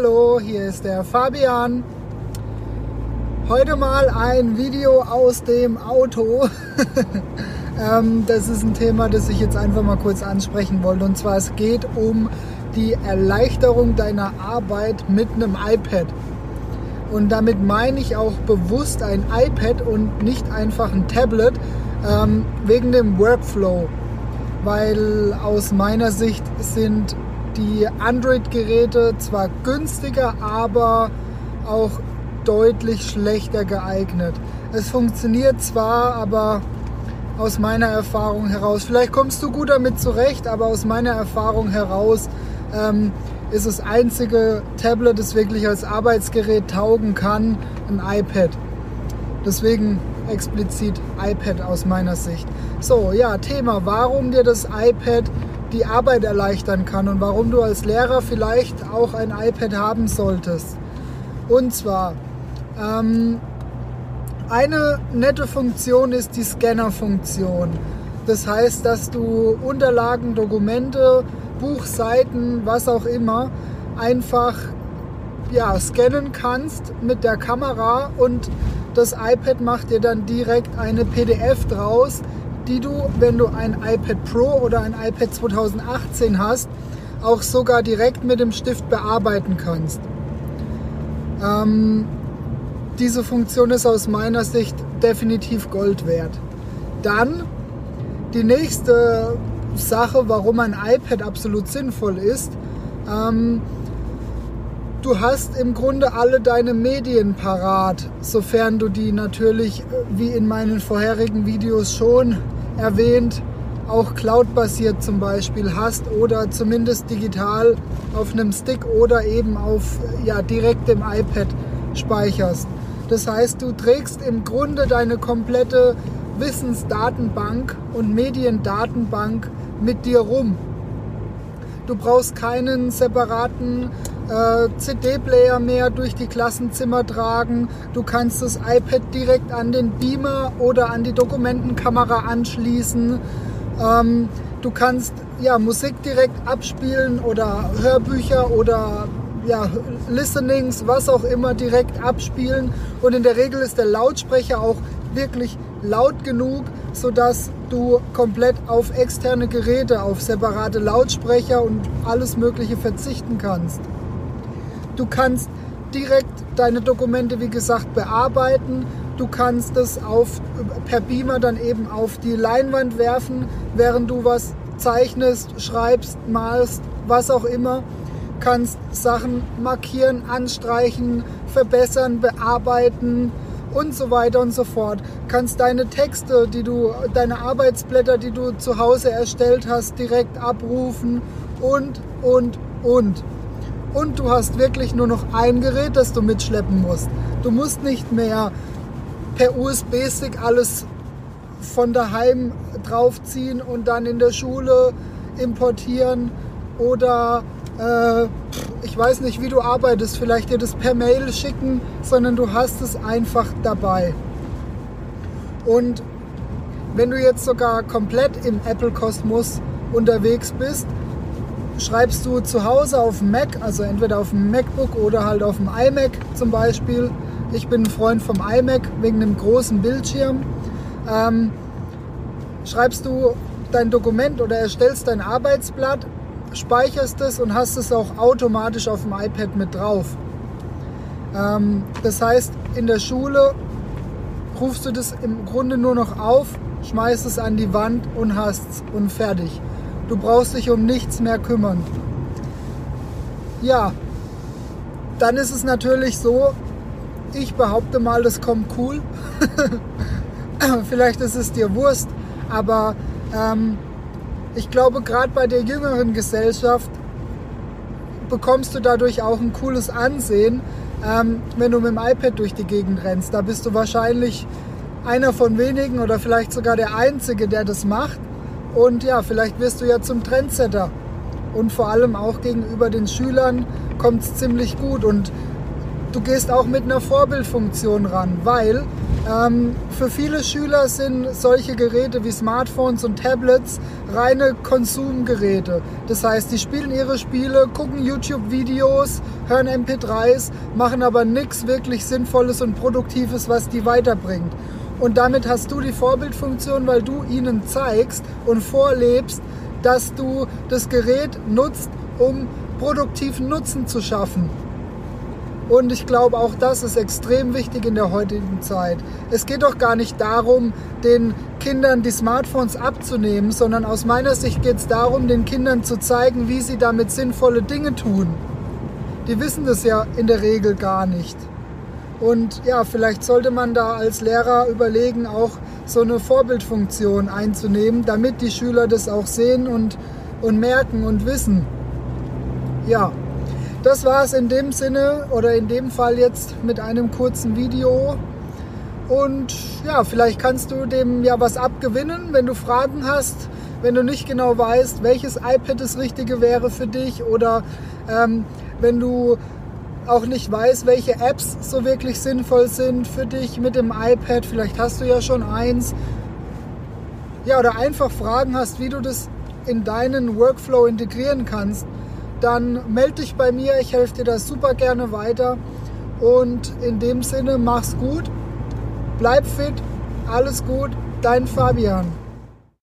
Hallo, hier ist der Fabian. Heute mal ein Video aus dem Auto. Ähm, das ist ein Thema, das ich jetzt einfach mal kurz ansprechen wollte. Und zwar es geht um die Erleichterung deiner Arbeit mit einem iPad. Und damit meine ich auch bewusst ein iPad und nicht einfach ein Tablet ähm, wegen dem Workflow. Weil aus meiner Sicht sind die Android-Geräte zwar günstiger, aber auch deutlich schlechter geeignet. Es funktioniert zwar, aber aus meiner Erfahrung heraus, vielleicht kommst du gut damit zurecht, aber aus meiner Erfahrung heraus ähm, ist das einzige Tablet, das wirklich als Arbeitsgerät taugen kann, ein iPad. Deswegen explizit iPad aus meiner Sicht. So, ja, Thema, warum dir das iPad die Arbeit erleichtern kann und warum du als Lehrer vielleicht auch ein iPad haben solltest. Und zwar, ähm, eine nette Funktion ist die Scanner-Funktion. Das heißt, dass du Unterlagen, Dokumente, Buchseiten, was auch immer, einfach ja, scannen kannst mit der Kamera und das iPad macht dir dann direkt eine PDF draus, die du, wenn du ein iPad Pro oder ein iPad 2018 hast, auch sogar direkt mit dem Stift bearbeiten kannst. Ähm, diese Funktion ist aus meiner Sicht definitiv Gold wert. Dann die nächste Sache, warum ein iPad absolut sinnvoll ist. Ähm, du hast im Grunde alle deine Medien parat, sofern du die natürlich, wie in meinen vorherigen Videos schon erwähnt, auch cloud-basiert zum Beispiel hast oder zumindest digital auf einem Stick oder eben auf ja, direkt im iPad speicherst. Das heißt, du trägst im Grunde deine komplette Wissensdatenbank und Mediendatenbank mit dir rum. Du brauchst keinen separaten äh, CD-Player mehr durch die Klassenzimmer tragen. Du kannst das iPad direkt an den Beamer oder an die Dokumentenkamera anschließen. Ähm, du kannst ja, Musik direkt abspielen oder Hörbücher oder ja, Listenings, was auch immer, direkt abspielen. Und in der Regel ist der Lautsprecher auch wirklich laut genug, sodass du komplett auf externe Geräte, auf separate Lautsprecher und alles Mögliche verzichten kannst. Du kannst direkt deine Dokumente, wie gesagt, bearbeiten. Du kannst es auf, per Beamer dann eben auf die Leinwand werfen, während du was zeichnest, schreibst, malst, was auch immer kannst Sachen markieren, anstreichen, verbessern, bearbeiten und so weiter und so fort. Kannst deine Texte, die du, deine Arbeitsblätter, die du zu Hause erstellt hast, direkt abrufen und, und, und. Und du hast wirklich nur noch ein Gerät, das du mitschleppen musst. Du musst nicht mehr per USB-Stick alles von daheim draufziehen und dann in der Schule importieren oder äh, ich weiß nicht, wie du arbeitest, vielleicht dir das per Mail schicken, sondern du hast es einfach dabei. Und wenn du jetzt sogar komplett im Apple-Kosmos unterwegs bist, schreibst du zu Hause auf dem Mac, also entweder auf dem MacBook oder halt auf dem iMac zum Beispiel. Ich bin ein Freund vom iMac wegen dem großen Bildschirm. Ähm, schreibst du dein Dokument oder erstellst dein Arbeitsblatt speicherst es und hast es auch automatisch auf dem iPad mit drauf. Ähm, das heißt, in der Schule rufst du das im Grunde nur noch auf, schmeißt es an die Wand und hast es und fertig. Du brauchst dich um nichts mehr kümmern. Ja, dann ist es natürlich so, ich behaupte mal, das kommt cool. Vielleicht ist es dir Wurst, aber ähm, ich glaube, gerade bei der jüngeren Gesellschaft bekommst du dadurch auch ein cooles Ansehen, ähm, wenn du mit dem iPad durch die Gegend rennst. Da bist du wahrscheinlich einer von wenigen oder vielleicht sogar der Einzige, der das macht. Und ja, vielleicht wirst du ja zum Trendsetter. Und vor allem auch gegenüber den Schülern kommt es ziemlich gut. Und du gehst auch mit einer Vorbildfunktion ran, weil Ähm, für viele Schüler sind solche Geräte wie Smartphones und Tablets reine Konsumgeräte. Das heißt, die spielen ihre Spiele, gucken YouTube-Videos, hören MP3s, machen aber nichts wirklich Sinnvolles und Produktives, was die weiterbringt. Und damit hast du die Vorbildfunktion, weil du ihnen zeigst und vorlebst, dass du das Gerät nutzt, um produktiven Nutzen zu schaffen. Und ich glaube, auch das ist extrem wichtig in der heutigen Zeit. Es geht doch gar nicht darum, den Kindern die Smartphones abzunehmen, sondern aus meiner Sicht geht es darum, den Kindern zu zeigen, wie sie damit sinnvolle Dinge tun. Die wissen das ja in der Regel gar nicht. Und ja, vielleicht sollte man da als Lehrer überlegen, auch so eine Vorbildfunktion einzunehmen, damit die Schüler das auch sehen und, und merken und wissen. Ja, das war es in dem Sinne oder in dem Fall jetzt mit einem kurzen Video. Und ja, vielleicht kannst du dem ja was abgewinnen, wenn du Fragen hast, wenn du nicht genau weißt, welches iPad das Richtige wäre für dich oder ähm, wenn du auch nicht weißt, welche Apps so wirklich sinnvoll sind für dich mit dem iPad. Vielleicht hast du ja schon eins. Ja, oder einfach Fragen hast, wie du das in deinen Workflow integrieren kannst dann melde dich bei mir. Ich helfe dir da super gerne weiter. Und in dem Sinne, mach's gut, bleib fit, alles gut, dein Fabian.